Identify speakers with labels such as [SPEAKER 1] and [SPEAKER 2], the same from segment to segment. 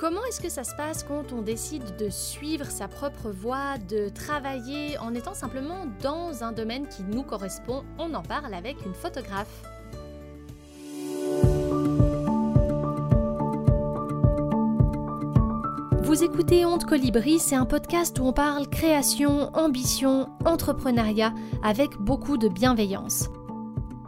[SPEAKER 1] Comment est-ce que ça se passe quand on décide de suivre sa propre voie, de travailler en étant simplement dans un domaine qui nous correspond? On en parle avec une photographe. Vous écoutez Honte Colibri, c'est un podcast où on parle création, ambition, entrepreneuriat avec beaucoup de bienveillance.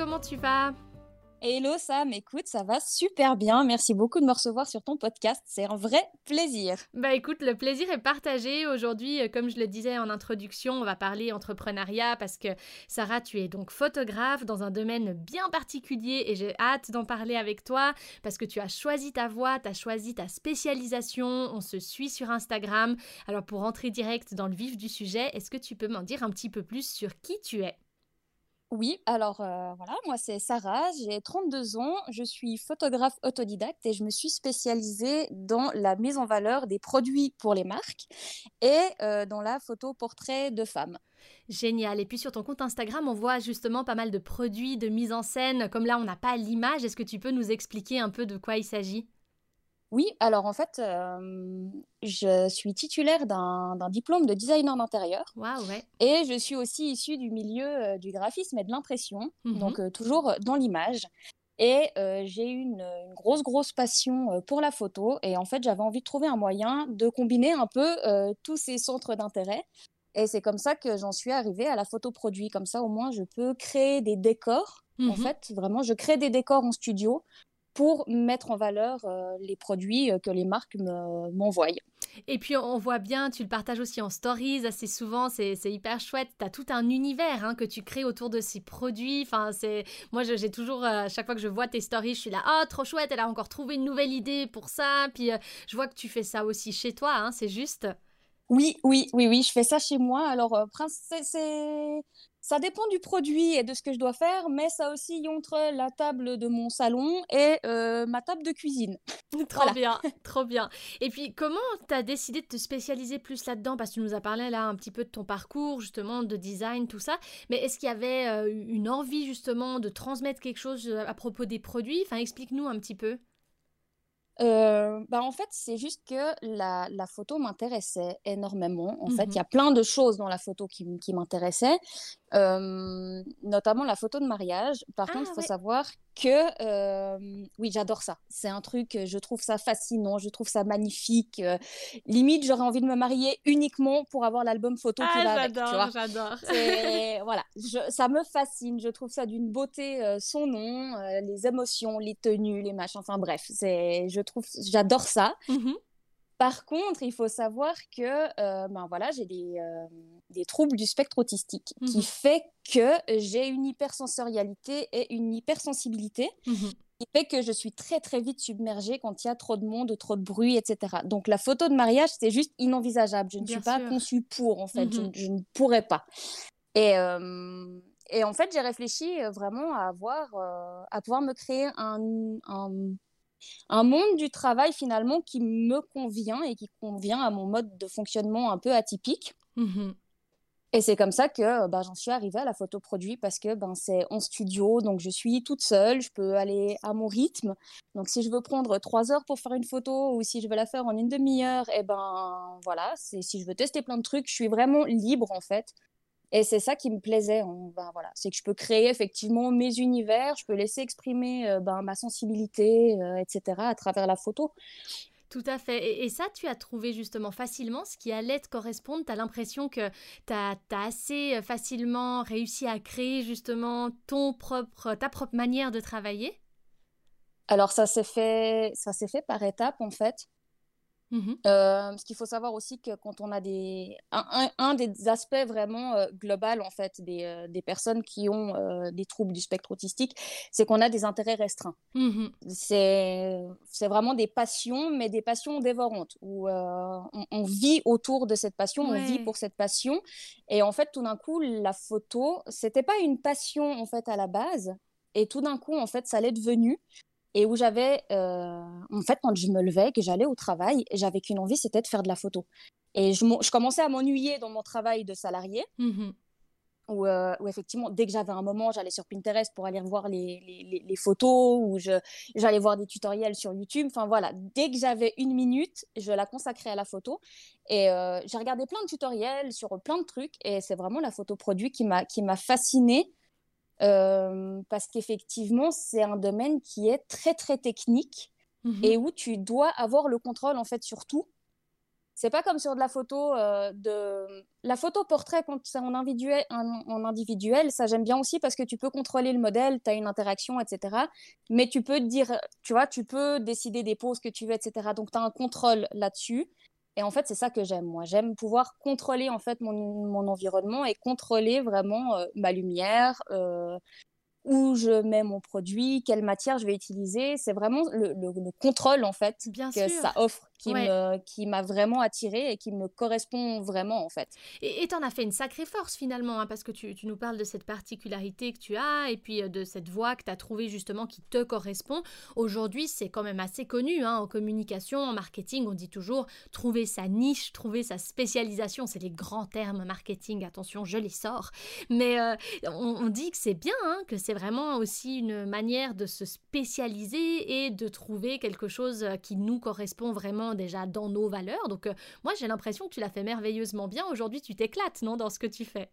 [SPEAKER 1] Comment tu vas?
[SPEAKER 2] Hello Sam, écoute, ça va super bien. Merci beaucoup de me recevoir sur ton podcast. C'est un vrai plaisir.
[SPEAKER 1] Bah écoute, le plaisir est partagé. Aujourd'hui, euh, comme je le disais en introduction, on va parler entrepreneuriat parce que Sarah, tu es donc photographe dans un domaine bien particulier et j'ai hâte d'en parler avec toi parce que tu as choisi ta voie, tu as choisi ta spécialisation. On se suit sur Instagram. Alors pour entrer direct dans le vif du sujet, est-ce que tu peux m'en dire un petit peu plus sur qui tu es?
[SPEAKER 2] Oui, alors euh, voilà, moi c'est Sarah, j'ai 32 ans, je suis photographe autodidacte et je me suis spécialisée dans la mise en valeur des produits pour les marques et euh, dans la photo portrait de femmes.
[SPEAKER 1] Génial. Et puis sur ton compte Instagram, on voit justement pas mal de produits, de mise en scène. Comme là, on n'a pas l'image. Est-ce que tu peux nous expliquer un peu de quoi il s'agit?
[SPEAKER 2] Oui, alors en fait, je suis titulaire d'un diplôme de designer d'intérieur.
[SPEAKER 1] Waouh, ouais.
[SPEAKER 2] Et je suis aussi issue du milieu du graphisme et de l'impression, mmh donc toujours dans l'image. Et j'ai eu une, une, grosse, grosse passion pour la photo. Et en fait, j'avais envie de trouver un moyen de combiner un peu tous ces centres d'intérêt. Et c'est comme ça que j'en suis arrivée à la photo produit. Comme ça, au moins, je peux créer des décors. En mmh fait, vraiment, je crée des décors en studio pour mettre en valeur euh, les produits euh, que les marques m'envoient.
[SPEAKER 1] Et puis on voit bien, tu le partages aussi en stories assez souvent, c'est hyper chouette. Tu as tout un univers hein, que tu crées autour de ces produits. Enfin, moi j'ai toujours, à euh, chaque fois que je vois tes stories, je suis là, oh trop chouette, elle a encore trouvé une nouvelle idée pour ça. Puis je vois que tu fais ça aussi chez toi, hein, c'est juste.
[SPEAKER 2] Oui, oui, oui, oui, je fais ça chez moi. Alors, c'est ça dépend du produit et de ce que je dois faire, mais ça aussi entre la table de mon salon et euh, ma table de cuisine.
[SPEAKER 1] trop bien, trop bien. Et puis, comment tu as décidé de te spécialiser plus là-dedans? Parce que tu nous as parlé là un petit peu de ton parcours, justement, de design, tout ça. Mais est-ce qu'il y avait euh, une envie, justement, de transmettre quelque chose euh, à propos des produits? Enfin, explique-nous un petit peu.
[SPEAKER 2] bah en fait, c'est juste que la, la photo m'intéressait énormément. En fait, il y a mmh plein de choses dans la photo qui, qui m'intéressaient notamment la photo de mariage. Par ah contre, il faut savoir que oui, j'adore ça. C'est un truc, je trouve ça fascinant, je trouve ça magnifique. limite, j'aurais envie de me marier uniquement pour avoir l'album photo qui ah, va avec.
[SPEAKER 1] J'adore, j'adore.
[SPEAKER 2] voilà, ça me fascine. Je trouve ça d'une beauté sans nom, les émotions, les tenues, les machins. Enfin bref, c'est, je trouve, j'adore ça. Mmh par contre, il faut savoir que euh, ben voilà, j'ai des, euh, des, troubles du spectre autistique qui mmh fait que j'ai une hypersensorialité et une hypersensibilité. Mmh qui fait que je suis très très vite submergée quand il y a trop de monde, trop de bruit, etc. Donc la photo de mariage, c'est juste inenvisageable. Je ne suis pas conçue pour, en fait. Mmh je, ne pourrais pas. Et, euh, et en fait, j'ai réfléchi vraiment à avoir, à pouvoir me créer un, un un monde du travail finalement qui me convient et qui convient à mon mode de fonctionnement un peu atypique. Mmh et c'est comme ça que bah, j'en suis arrivée à la photo produit parce que ben, c'est en studio, donc je suis toute seule, je peux aller à mon rythme. Donc si je veux prendre trois heures pour faire une photo ou si je veux la faire en une demi-heure, et eh ben voilà, c'est si je veux tester plein de trucs, je suis vraiment libre en fait. Et c'est ça qui me plaisait. Ben, voilà, c'est que je peux créer effectivement mes univers, je peux laisser exprimer euh, ben, ma sensibilité, euh, etc. à travers la photo.
[SPEAKER 1] Tout à fait. Et, ça, tu as trouvé justement facilement ce qui allait te correspondre? Tu as l'impression que tu as, assez euh, facilement réussi à créer justement ton propre, ta propre manière de travailler?
[SPEAKER 2] Alors, ça s'est fait, ça s'est fait par étapes en fait. Mmh euh, parce qu'il faut savoir aussi que quand on a des... Un, des aspects vraiment euh, global, en fait, des, euh, des personnes qui ont des troubles du spectre autistique, c'est qu'on a des intérêts restreints. Mmh c'est vraiment des passions, mais des passions dévorantes, où on, vit autour de cette passion, on vit pour cette passion. Et en fait, tout d'un coup, la photo, c'était pas une passion, en fait, à la base. Et tout d'un coup, en fait, ça l'est devenu et où j'avais, euh, en fait, quand je me levais, que j'allais au travail, j'avais qu'une envie, c'était de faire de la photo. Et je, je commençais à m'ennuyer dans mon travail de salarié, mmh où, euh, où, effectivement, dès que j'avais un moment, j'allais sur Pinterest pour aller voir les, les, les, photos, ou j'allais voir des tutoriels sur YouTube. Enfin voilà, dès que j'avais une minute, je la consacrais à la photo. Et euh, j'ai regardé plein de tutoriels sur plein de trucs, et c'est vraiment la photo produit qui m'a fascinée euh, parce qu'effectivement, c'est un domaine qui est très, très technique mmh et où tu dois avoir le contrôle, en fait, sur tout. C'est pas comme sur de la photo euh, de la photo portrait quand c'est en individuel, en, individuel, ça j'aime bien aussi parce que tu peux contrôler le modèle, tu as une interaction, etc. Mais tu peux dire, tu vois, tu peux décider des poses que tu veux, etc. Donc tu as un contrôle là-dessus. Et en fait, c'est ça que j'aime, moi. J'aime pouvoir contrôler en fait mon, mon environnement et contrôler vraiment euh, ma lumière, euh, où je mets mon produit, quelle matière je vais utiliser. C'est vraiment le, le, contrôle en fait que ça offre qui me qui m'a vraiment attirée et qui me correspond vraiment en fait.
[SPEAKER 1] Et tu en as fait une sacrée force finalement, hein, parce que tu, tu, nous parles de cette particularité que tu as et puis euh, de cette voix que tu as trouvée justement qui te correspond. Aujourd'hui, c'est quand même assez connu hein, en communication, en marketing, on dit toujours trouver sa niche, trouver sa spécialisation. C'est les grands termes marketing, attention, je les sors. Mais euh, on, dit que c'est bien, hein, que c'est vraiment aussi une manière de se spécialiser et de trouver quelque chose qui nous correspond vraiment déjà dans nos valeurs. Donc euh, moi j'ai l'impression que tu l'as fait merveilleusement bien. Aujourd'hui tu t'éclates, non, dans ce que tu fais?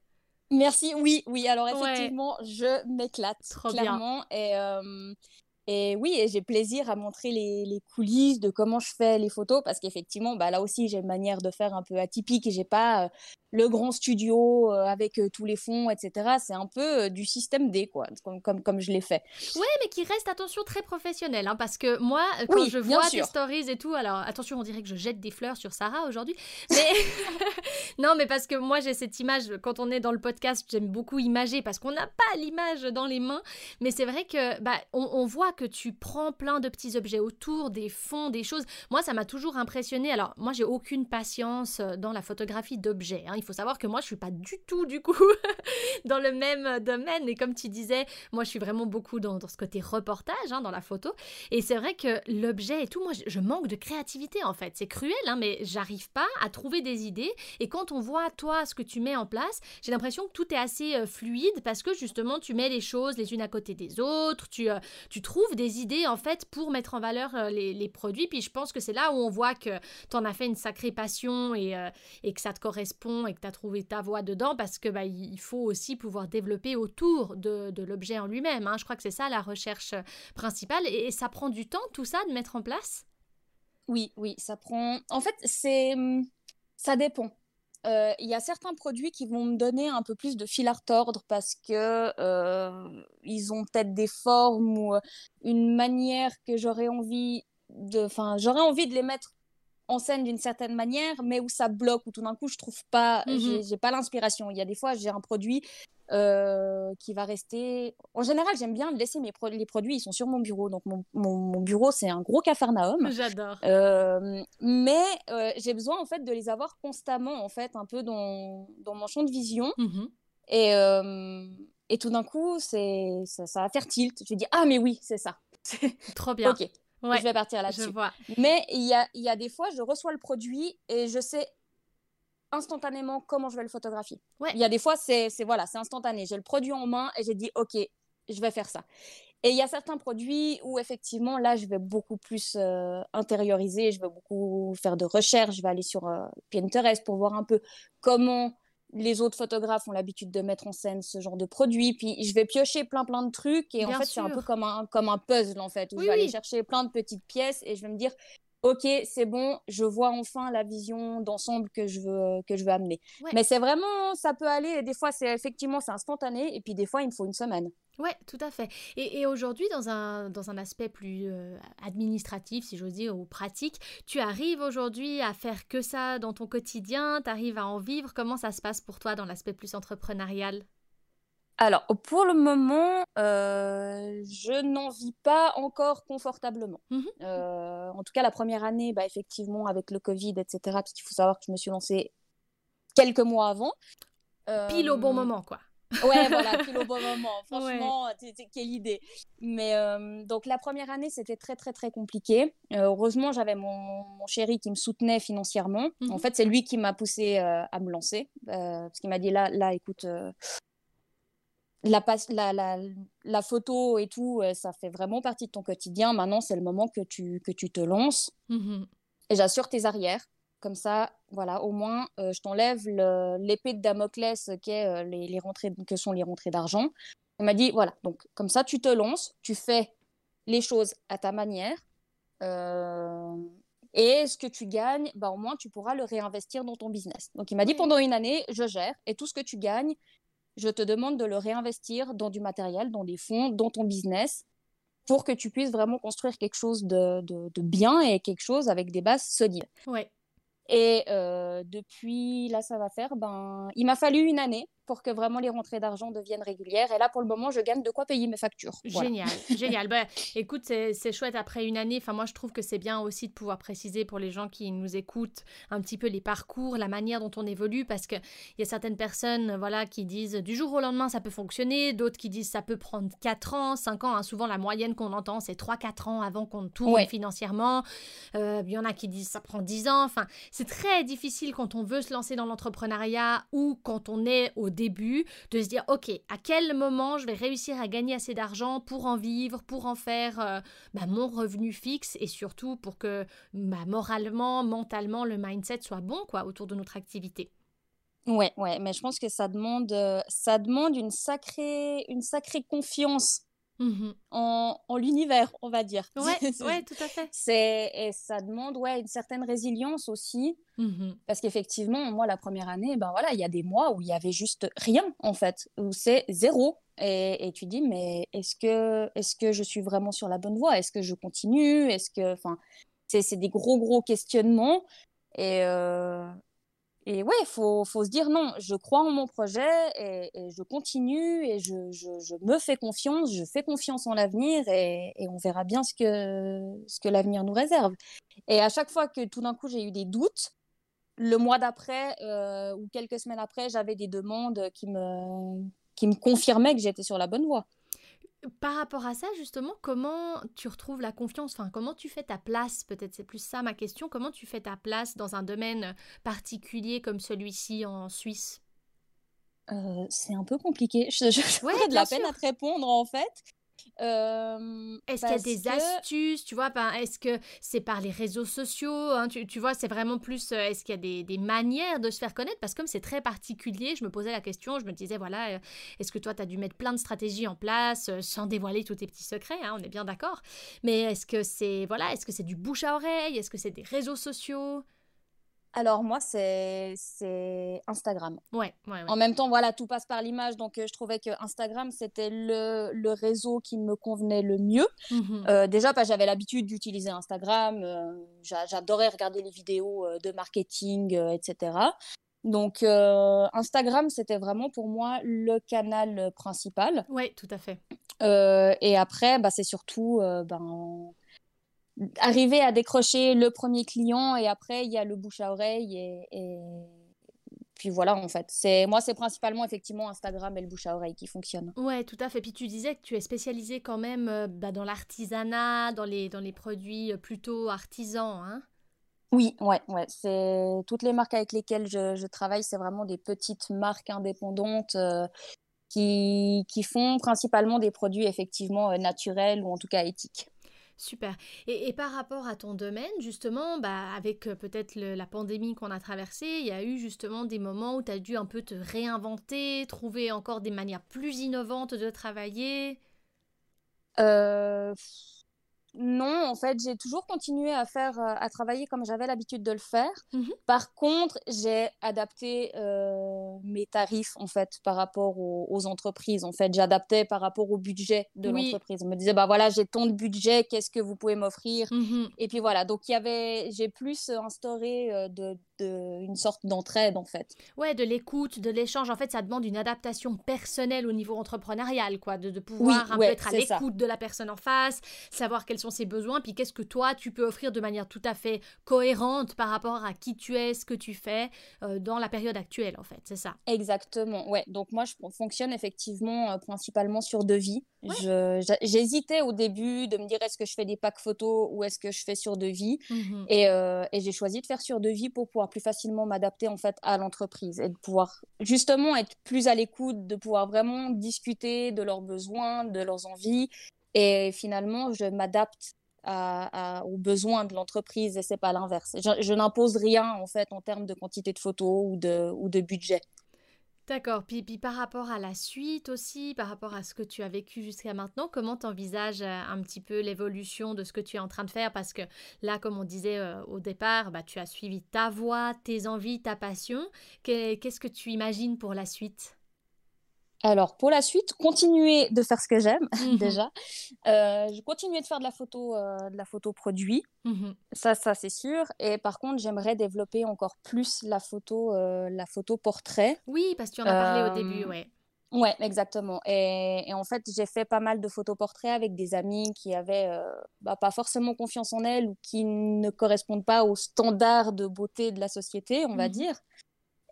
[SPEAKER 2] Merci, oui, oui. Alors effectivement, je m'éclate clairement. Et, euh, et oui, et j'ai plaisir à montrer les, les, coulisses de comment je fais les photos parce qu'effectivement, bah, là aussi, j'ai une manière de faire un peu atypique et j'ai pas euh, le grand studio euh, avec euh, tous les fonds, etc. C'est un peu euh, du système D, quoi, comme, comme, comme je l'ai fait.
[SPEAKER 1] Ouais, mais qui reste, attention, très professionnel, hein, parce que moi, quand je vois tes stories et tout, alors attention, on dirait que je jette des fleurs sur Sarah aujourd'hui, mais non, mais parce que moi, j'ai cette image, quand on est dans le podcast, j'aime beaucoup imager, parce qu'on n'a pas l'image dans les mains, mais c'est vrai que bah, on, voit que tu prends plein de petits objets autour, des fonds, des choses. Moi, ça m'a toujours impressionné. Alors, moi, j'ai aucune patience dans la photographie d'objets. Hein. Il faut savoir que moi, je suis pas du tout, du coup, dans le même domaine. Et comme tu disais, moi, je suis vraiment beaucoup dans, ce côté reportage, hein, dans la photo. Et c'est vrai que l'objet et tout, moi, je, manque de créativité, en fait. C'est cruel, hein, mais j'arrive pas à trouver des idées. Et quand on voit, toi, ce que tu mets en place, j'ai l'impression que tout est assez euh, fluide parce que, justement, tu mets les choses les unes à côté des autres. Tu, euh, tu trouves des idées, en fait, pour mettre en valeur euh, les, les, produits. Puis je pense que c'est là où on voit que tu en as fait une sacrée passion et, et que ça te correspond et que tu as trouvé ta voix dedans parce que bah, il faut aussi pouvoir développer autour de, l'objet en lui-même. Hein. Je crois que c'est ça la recherche principale et, ça prend du temps tout ça de mettre en place?
[SPEAKER 2] Oui, oui, ça prend. En fait, c'est ça dépend. Euh, il y a certains produits qui vont me donner un peu plus de fil à retordre parce que euh, ils ont peut-être des formes ou une manière que j'aurais envie de, enfin, j'aurais envie de les mettre en scène d'une certaine manière, mais où ça bloque, où tout d'un coup je trouve pas, mmh j'ai pas l'inspiration. Il y a des fois, j'ai un produit euh, qui va rester. En général, j'aime bien laisser mes les produits, ils sont sur mon bureau. Donc, mon, mon, bureau, c'est un gros cafarnaum.
[SPEAKER 1] J'adore.
[SPEAKER 2] Euh, mais euh, j'ai besoin, en fait, de les avoir constamment, en fait, un peu dans, dans mon champ de vision. Mmh et, et tout d'un coup, c'est ça, ça va faire tilt. Je dis, ah, mais oui, c'est ça.
[SPEAKER 1] Trop bien.
[SPEAKER 2] ok je vais partir là-dessus. Mais il y a, y a des fois, je reçois le produit et je sais instantanément comment je vais le photographier. Il y a des fois, c'est voilà, c'est instantané. J'ai le produit en main et j'ai dit, OK, je vais faire ça. Et il y a certains produits où effectivement, là, je vais beaucoup plus euh, intérioriser, je vais beaucoup faire de recherche, je vais aller sur euh, Pinterest pour voir un peu comment les autres photographes ont l'habitude de mettre en scène ce genre de produit. Puis je vais piocher plein plein de trucs et en fait c'est un peu comme un, comme un puzzle en fait où je vais aller chercher plein de petites pièces et je vais me dire ok c'est bon je vois enfin la vision d'ensemble que je veux que je veux amener. Mais c'est vraiment ça peut aller des fois c'est effectivement c'est instantané et puis des fois il me faut une semaine.
[SPEAKER 1] Ouais, tout à fait. Et, aujourd'hui, dans un, dans un aspect plus euh, administratif, si j'ose dire, ou pratique, tu arrives aujourd'hui à faire que ça dans ton quotidien, tu arrives à en vivre? Comment ça se passe pour toi dans l'aspect plus entrepreneurial?
[SPEAKER 2] Alors, pour le moment, euh, je n'en vis pas encore confortablement. Mmh euh, en tout cas, la première année, bah, effectivement, avec le Covid, etc., parce qu'il faut savoir que je me suis lancée quelques mois avant.
[SPEAKER 1] Pile au bon moment, quoi.
[SPEAKER 2] Ouais, voilà, pile au bon moment. Franchement, quelle idée. Mais euh, donc la première année, c'était très très très compliqué. Euh, heureusement, j'avais mon, chéri qui me soutenait financièrement. En mhm. fait, c'est lui qui m'a poussé euh, à me lancer parce qu'il m'a dit là, là, écoute. La, la, la, la, photo et tout, ça fait vraiment partie de ton quotidien. Maintenant, c'est le moment que tu, que tu te lances. Mhm. Et j'assure tes arrières. Comme ça, voilà, au moins, euh, je t'enlève l'épée de Damoclès qui est, euh, les, rentrées, que sont les rentrées d'argent. Il m'a dit, voilà, donc comme ça, tu te lances, tu fais les choses à ta manière. Euh, et ce que tu gagnes, bah, au moins, tu pourras le réinvestir dans ton business. Donc, il m'a dit, pendant une année, je gère. Et tout ce que tu gagnes, je te demande de le réinvestir dans du matériel, dans des fonds, dans ton business, pour que tu puisses vraiment construire quelque chose de, de, de bien et quelque chose avec des bases solides.
[SPEAKER 1] Ouais.
[SPEAKER 2] Et euh, depuis, là, ça va faire, ben, il m'a fallu une année pour que vraiment les rentrées d'argent deviennent régulières. Et là, pour le moment, je gagne de quoi payer mes factures.
[SPEAKER 1] Génial, génial. Bah, écoute, c'est chouette après une année. Enfin, moi, je trouve que c'est bien aussi de pouvoir préciser pour les gens qui nous écoutent un petit peu les parcours, la manière dont on évolue, parce qu'il y a certaines personnes voilà, qui disent du jour au lendemain, ça peut fonctionner. D'autres qui disent ça peut prendre 4 ans, 5 ans. Hein. Souvent, la moyenne qu'on entend, c'est 3-4 ans avant qu'on tourne financièrement. Euh, il y en a qui disent ça prend 10 ans. Enfin, c'est très difficile quand on veut se lancer dans l'entrepreneuriat ou quand on est au début, de se dire, OK, à quel moment je vais réussir à gagner assez d'argent pour en vivre, pour en faire euh, bah, mon revenu fixe et surtout pour que bah, moralement, mentalement, le mindset soit bon quoi autour de notre activité.
[SPEAKER 2] Ouais, ouais, mais je pense que ça demande, euh, ça demande une sacrée, une sacrée confiance Mmh en, l'univers, on va dire.
[SPEAKER 1] Ouais, ouais tout à fait.
[SPEAKER 2] C'est, et ça demande ouais, une certaine résilience aussi. Mmh Parce qu'effectivement, moi, la première année, ben voilà, il y a des mois où il y avait juste rien, en fait, où c'est zéro. Et, et, tu dis, mais est-ce que, est-ce que je suis vraiment sur la bonne voie? Est-ce que je continue? Est-ce que, enfin, c'est, c'est des gros, gros questionnements. Et, euh, et ouais, il faut, faut, se dire non, je crois en mon projet et, je continue et je, me fais confiance, je fais confiance en l'avenir et, et, on verra bien ce que, ce que l'avenir nous réserve. Et à chaque fois que tout d'un coup j'ai eu des doutes, le mois d'après euh, ou quelques semaines après, j'avais des demandes qui me, qui me confirmaient que j'étais sur la bonne voie.
[SPEAKER 1] Par rapport à ça, justement, comment tu retrouves la confiance? Enfin, comment tu fais ta place Peut-être? C'est plus ça ma question. Comment tu fais ta place dans un domaine particulier comme celui-ci en Suisse?
[SPEAKER 2] Euh, C'est un peu compliqué. Je, je, de la peine à te répondre en fait.
[SPEAKER 1] Euh, est-ce qu'il y a des astuces, tu vois Est-ce que c'est par les réseaux sociaux hein, tu, vois, c'est vraiment plus. Euh, est-ce qu'il y a des, manières de se faire connaître? Parce que comme c'est très particulier, je me posais la question, je me disais, voilà, euh, est-ce que toi, tu as dû mettre plein de stratégies en place sans dévoiler tous tes petits secrets hein, On est bien d'accord. Mais est-ce que c'est voilà, est-ce que c'est du bouche à oreille? Est-ce que c'est des réseaux sociaux?
[SPEAKER 2] Alors moi, c'est Instagram.
[SPEAKER 1] Ouais, ouais,
[SPEAKER 2] En même temps, voilà, tout passe par l'image, donc euh, je trouvais que Instagram, c'était le, le, réseau qui me convenait le mieux. Mhm. Euh, déjà, parce j'avais l'habitude d'utiliser Instagram, euh, j'adorais regarder les vidéos de marketing, etc. Donc Instagram, c'était vraiment pour moi le canal principal.
[SPEAKER 1] Oui, tout à fait.
[SPEAKER 2] et après, bah, c'est surtout... ben, arriver à décrocher le premier client et après il y a le bouche à oreille et, puis voilà en fait. C'est moi c'est principalement effectivement Instagram et le bouche à oreille qui fonctionnent.
[SPEAKER 1] Ouais tout à fait. Puis tu disais que tu es spécialisé quand même euh, bah, dans l'artisanat dans les dans les produits euh, plutôt artisans hein.
[SPEAKER 2] Oui ouais ouais. C'est toutes les marques avec lesquelles je, travaille c'est vraiment des petites marques indépendantes euh, qui, qui font principalement des produits effectivement naturels ou en tout cas éthiques
[SPEAKER 1] Super. Et, par rapport à ton domaine, justement, bah, avec euh, peut-être la pandémie qu'on a traversée, il y a eu justement des moments où tu as dû un peu te réinventer, trouver encore des manières plus innovantes de travailler?
[SPEAKER 2] Euh, non, en fait, j'ai toujours continué à faire, euh, à travailler comme j'avais l'habitude de le faire.
[SPEAKER 1] Mmh
[SPEAKER 2] Par contre, j'ai adapté euh, mes tarifs en fait par rapport aux, entreprises. En fait, j'adaptais par rapport au budget de l'entreprise. Je me disais, bah voilà, j'ai tant de budget, qu'est-ce que vous pouvez m'offrir?
[SPEAKER 1] Mmh
[SPEAKER 2] Et puis voilà, donc il y avait, j'ai plus instauré euh, de, de, une sorte d'entraide en fait.
[SPEAKER 1] Ouais, de l'écoute, de l'échange. En fait, ça demande une adaptation personnelle au niveau entrepreneurial, quoi, de, de pouvoir un peu être à l'écoute de la personne en face, savoir quels sont ses besoins, puis qu'est-ce que toi tu peux offrir de manière tout à fait cohérente par rapport à qui tu es, ce que tu fais euh, dans la période actuelle en fait, c'est ça.
[SPEAKER 2] Exactement, ouais. Donc moi je fonctionne effectivement euh, principalement sur devis. J'hésitais au début de me dire est-ce que je fais des packs photos ou est-ce que je fais sur devis
[SPEAKER 1] mmh
[SPEAKER 2] et, euh, et j'ai choisi de faire sur devis pour pouvoir plus facilement m'adapter en fait à l'entreprise et de pouvoir justement être plus à l'écoute, de pouvoir vraiment discuter de leurs besoins, de leurs envies et finalement, je m'adapte aux besoins de l'entreprise et c'est pas l'inverse. Je, n'impose rien en fait en termes de quantité de photos ou de, ou de budget.
[SPEAKER 1] D'accord. Puis, par rapport à la suite aussi, par rapport à ce que tu as vécu jusqu'à maintenant, comment tu envisages euh, un petit peu l'évolution de ce que tu es en train de faire? Parce que là, comme on disait euh, au départ, bah, tu as suivi ta voie, tes envies, ta passion. Qu'est-ce que tu imagines pour la suite?
[SPEAKER 2] Alors, pour la suite, continuer de faire ce que j'aime, mmh déjà. Euh, je continuer de faire de la photo, euh, de la photo produit.
[SPEAKER 1] Mmh
[SPEAKER 2] ça, ça c'est sûr. Et par contre, j'aimerais développer encore plus la photo, euh, la photo portrait.
[SPEAKER 1] Oui, parce que tu en as parlé au début, ouais.
[SPEAKER 2] Ouais, exactement. Et, en fait, j'ai fait pas mal de photos portraits avec des amis qui avaient bah, pas forcément confiance en elles ou qui ne correspondent pas aux standards de beauté de la société, on va mmh dire.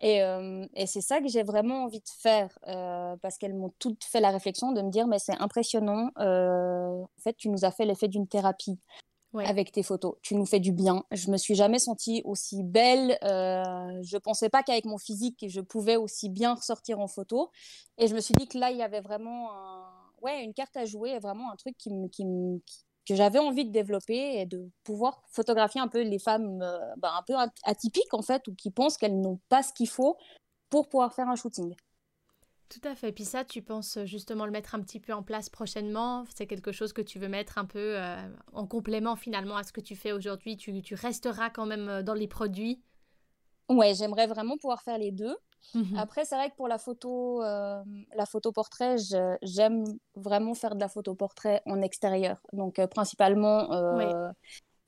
[SPEAKER 2] Et, et c'est ça que j'ai vraiment envie de faire parce qu'elles m'ont toutes fait la réflexion de me dire mais c'est impressionnant, en fait tu nous as fait l'effet d'une thérapie avec tes photos, tu nous fais du bien. Je me suis jamais sentie aussi belle, je pensais pas qu'avec mon physique je pouvais aussi bien ressortir en photo. Et je me suis dit que là il y avait vraiment ouais, une carte à jouer, vraiment un truc qui me, qui, que j'avais envie de développer et de pouvoir photographier un peu les femmes euh, bah, un peu atypiques en fait ou qui pensent qu'elles n'ont pas ce qu'il faut pour pouvoir faire un shooting.
[SPEAKER 1] Tout à fait. Puis ça, tu penses justement le mettre un petit peu en place prochainement? C'est quelque chose que tu veux mettre un peu euh, en complément finalement à ce que tu fais aujourd'hui? Tu, tu, resteras quand même euh, dans les produits?
[SPEAKER 2] Ouais, j'aimerais vraiment pouvoir faire les deux.
[SPEAKER 1] Mmh
[SPEAKER 2] Après, c'est vrai que pour la photo, euh, la photo portrait, j'aime vraiment faire de la photo portrait en extérieur. Donc, euh, principalement, euh,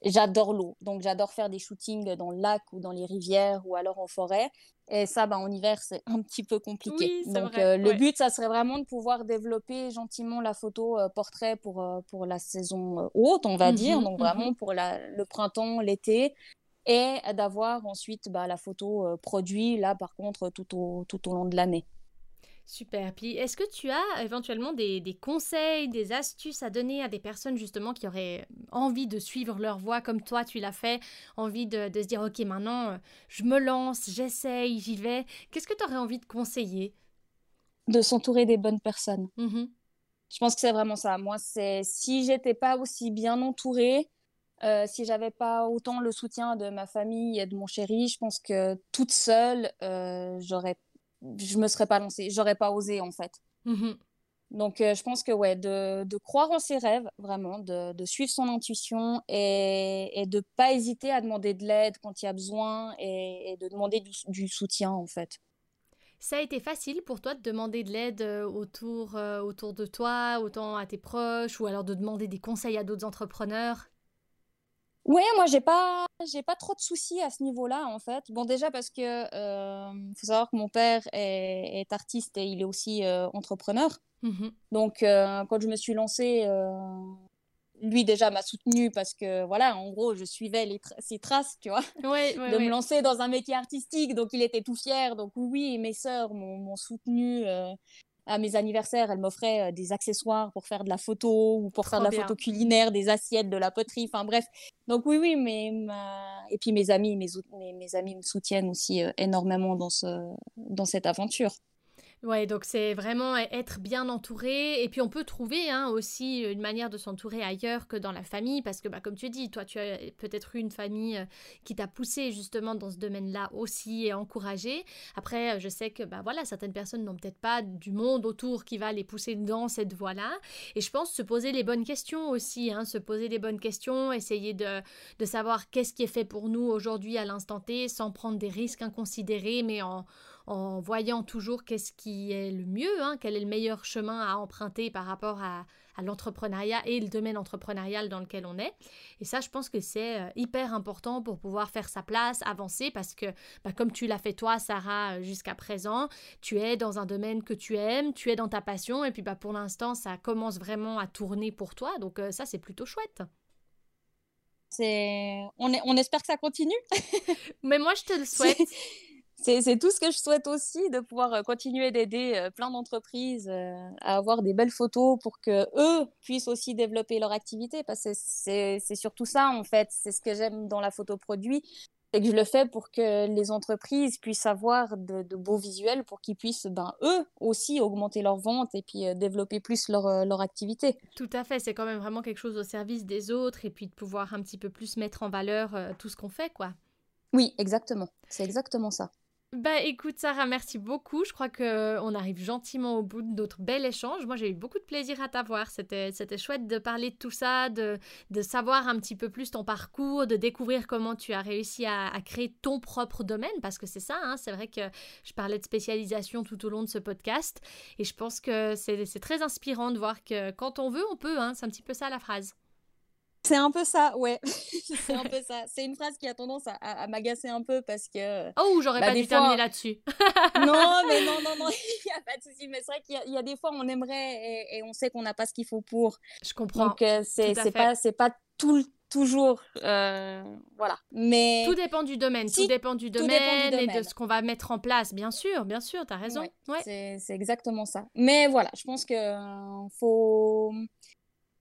[SPEAKER 2] j'adore l'eau. Donc, j'adore faire des shootings dans le lac ou dans les rivières ou alors en forêt. Et ça, bah, en hiver, c'est un petit peu compliqué. Donc, le but, ça serait vraiment de pouvoir développer gentiment la photo portrait pour, pour la saison haute, on va mmh dire. Donc, mmh vraiment pour la, le printemps, l'été et d'avoir ensuite bah, la photo euh, produit, là par contre, tout au, tout au long de l'année.
[SPEAKER 1] Super. Puis, est-ce que tu as éventuellement des, des, conseils, des astuces à donner à des personnes justement qui auraient envie de suivre leur voie comme toi, tu l'as fait, envie de, de, se dire, ok, maintenant, euh, je me lance, j'essaye, j'y vais. Qu'est-ce que tu aurais envie de conseiller?
[SPEAKER 2] De s'entourer des bonnes personnes.
[SPEAKER 1] Mmh
[SPEAKER 2] je pense que c'est vraiment ça. Moi, c'est si j'étais pas aussi bien entourée, euh, si j'avais pas autant le soutien de ma famille et de mon chéri, je pense que toute seule, euh, j'aurais, je me serais pas lancée, j'aurais pas osé en fait.
[SPEAKER 1] Mmh
[SPEAKER 2] Donc, euh, je pense que ouais, de, de, croire en ses rêves, vraiment, de, de suivre son intuition et, et de pas hésiter à demander de l'aide quand il y a besoin et, et de demander du, du, soutien en fait.
[SPEAKER 1] Ça a été facile pour toi de demander de l'aide autour, autour de toi, autant à tes proches, ou alors de demander des conseils à d'autres entrepreneurs?
[SPEAKER 2] Ouais, moi j'ai pas j'ai pas trop de soucis à ce niveau-là en fait. Bon déjà parce que euh, faut savoir que mon père est, est artiste et il est aussi euh, entrepreneur.
[SPEAKER 1] Mmh
[SPEAKER 2] Donc euh, quand je me suis lancée, euh, lui déjà m'a soutenue parce que voilà, en gros je suivais les ses traces, tu vois,
[SPEAKER 1] ouais, ouais,
[SPEAKER 2] de me lancer dans un métier artistique. Donc il était tout fier. Donc oui, mes sœurs m'ont soutenu à mes anniversaires, elle m'offrait euh, des accessoires pour faire de la photo ou pour faire de la photo culinaire, des assiettes, de la poterie, enfin bref. Donc oui, oui, mais et puis mes amis, mes, mes, amis me soutiennent aussi euh, énormément dans, ce, dans cette aventure.
[SPEAKER 1] Ouais, donc c'est vraiment être bien entouré. Et puis on peut trouver hein, aussi une manière de s'entourer ailleurs que dans la famille, parce que bah, comme tu dis, toi tu as peut-être eu une famille euh, qui t'a poussé justement dans ce domaine-là aussi et encouragé. Après, euh, je sais que bah, voilà, certaines personnes n'ont peut-être pas du monde autour qui va les pousser dans cette voie-là. Et je pense se poser les bonnes questions aussi, hein, se poser les bonnes questions, essayer de, de savoir qu'est-ce qui est fait pour nous aujourd'hui à l'instant T, sans prendre des risques inconsidérés, mais en en voyant toujours qu'est-ce qui est le mieux, hein, quel est le meilleur chemin à emprunter par rapport à, l'entrepreneuriat et le domaine entrepreneurial dans lequel on est. Et ça, je pense que c'est euh, hyper important pour pouvoir faire sa place, avancer, parce que bah, comme tu l'as fait toi, Sarah, euh, jusqu'à présent, tu es dans un domaine que tu aimes, tu es dans ta passion, et puis bah, pour l'instant, ça commence vraiment à tourner pour toi. Donc euh, ça, c'est plutôt chouette.
[SPEAKER 2] C'est... On, on espère que ça continue.
[SPEAKER 1] Mais moi, je te le souhaite
[SPEAKER 2] c'est tout ce que je souhaite aussi, de pouvoir euh, continuer d'aider euh, plein d'entreprises euh, à avoir des belles photos pour que eux puissent aussi développer leur activité. Parce que c'est surtout ça, en fait. C'est ce que j'aime dans la photo produit. C'est que je le fais pour que les entreprises puissent avoir de, beaux visuels pour qu'ils puissent, ben, eux aussi, augmenter leurs ventes et puis développer plus leur, leur activité.
[SPEAKER 1] Tout à fait. C'est quand même vraiment quelque chose au service des autres et puis de pouvoir un petit peu plus mettre en valeur tout ce qu'on fait, quoi.
[SPEAKER 2] Oui, exactement. C'est exactement ça.
[SPEAKER 1] Bah écoute Sarah, merci beaucoup. Je crois qu'on arrive gentiment au bout de notre bel échange. Moi j'ai eu beaucoup de plaisir à t'avoir. C'était, c'était chouette de parler de tout ça, de, de savoir un petit peu plus ton parcours, de découvrir comment tu as réussi à, créer ton propre domaine, parce que c'est ça, hein. c'est vrai que je parlais de spécialisation tout au long de ce podcast. Et je pense que c'est, très inspirant de voir que quand on veut, on peut. Hein. C'est un petit peu ça la phrase.
[SPEAKER 2] C'est un peu ça, ouais. c'est un peu ça. C'est une phrase qui a tendance à, m'agacer un peu parce que.
[SPEAKER 1] Oh, j'aurais bah, pas dû terminer là-dessus.
[SPEAKER 2] non, mais non, non, non, il n'y a pas de souci. Mais c'est vrai qu'il y, a des fois, on aimerait et, on sait qu'on n'a pas ce qu'il faut pour.
[SPEAKER 1] Je comprends.
[SPEAKER 2] Donc, euh, c'est pas, pas tout toujours. Euh, voilà. Mais.
[SPEAKER 1] Tout dépend du domaine. tout, dépend du domaine et de ce qu'on va mettre en place. Bien sûr, bien sûr, tu as raison.
[SPEAKER 2] Ouais, C'est exactement ça. Mais voilà, je pense que euh, faut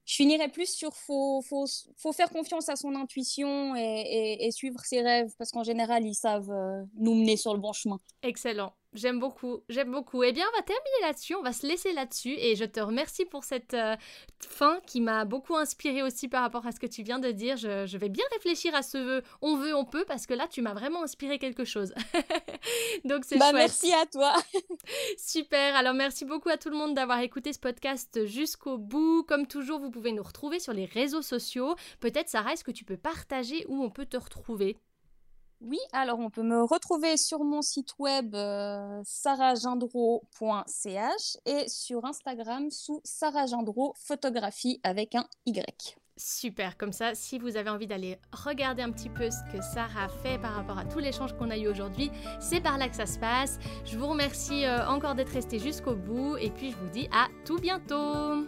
[SPEAKER 2] je finirais plus sur faut, faut, faut faire confiance à son intuition et, et, suivre ses rêves parce qu'en général, ils savent euh, nous mener sur le bon chemin.
[SPEAKER 1] Excellent. J'aime beaucoup, j'aime beaucoup. Eh bien, on va terminer là-dessus, on va se laisser là-dessus et je te remercie pour cette euh, fin qui m'a beaucoup inspiré aussi par rapport à ce que tu viens de dire. Je, vais bien réfléchir à ce on veut, on peut parce que là, tu m'as vraiment inspiré quelque chose. Donc, c'est bah,
[SPEAKER 2] Merci à toi.
[SPEAKER 1] Super. Alors, merci beaucoup à tout le monde d'avoir écouté ce podcast jusqu'au bout. Comme toujours, vous pouvez nous retrouver sur les réseaux sociaux. Peut-être, Sarah, est-ce que tu peux partager où on peut te retrouver?
[SPEAKER 2] Oui, alors on peut me retrouver sur mon site web euh, et sur Instagram sous sarahgendro photographie avec un Y.
[SPEAKER 1] Super, comme ça, si vous avez envie d'aller regarder un petit peu ce que Sarah fait par rapport à tout l'échange qu'on a eu aujourd'hui, c'est par là que ça se passe. Je vous remercie euh, encore d'être resté jusqu'au bout et puis je vous dis à tout bientôt.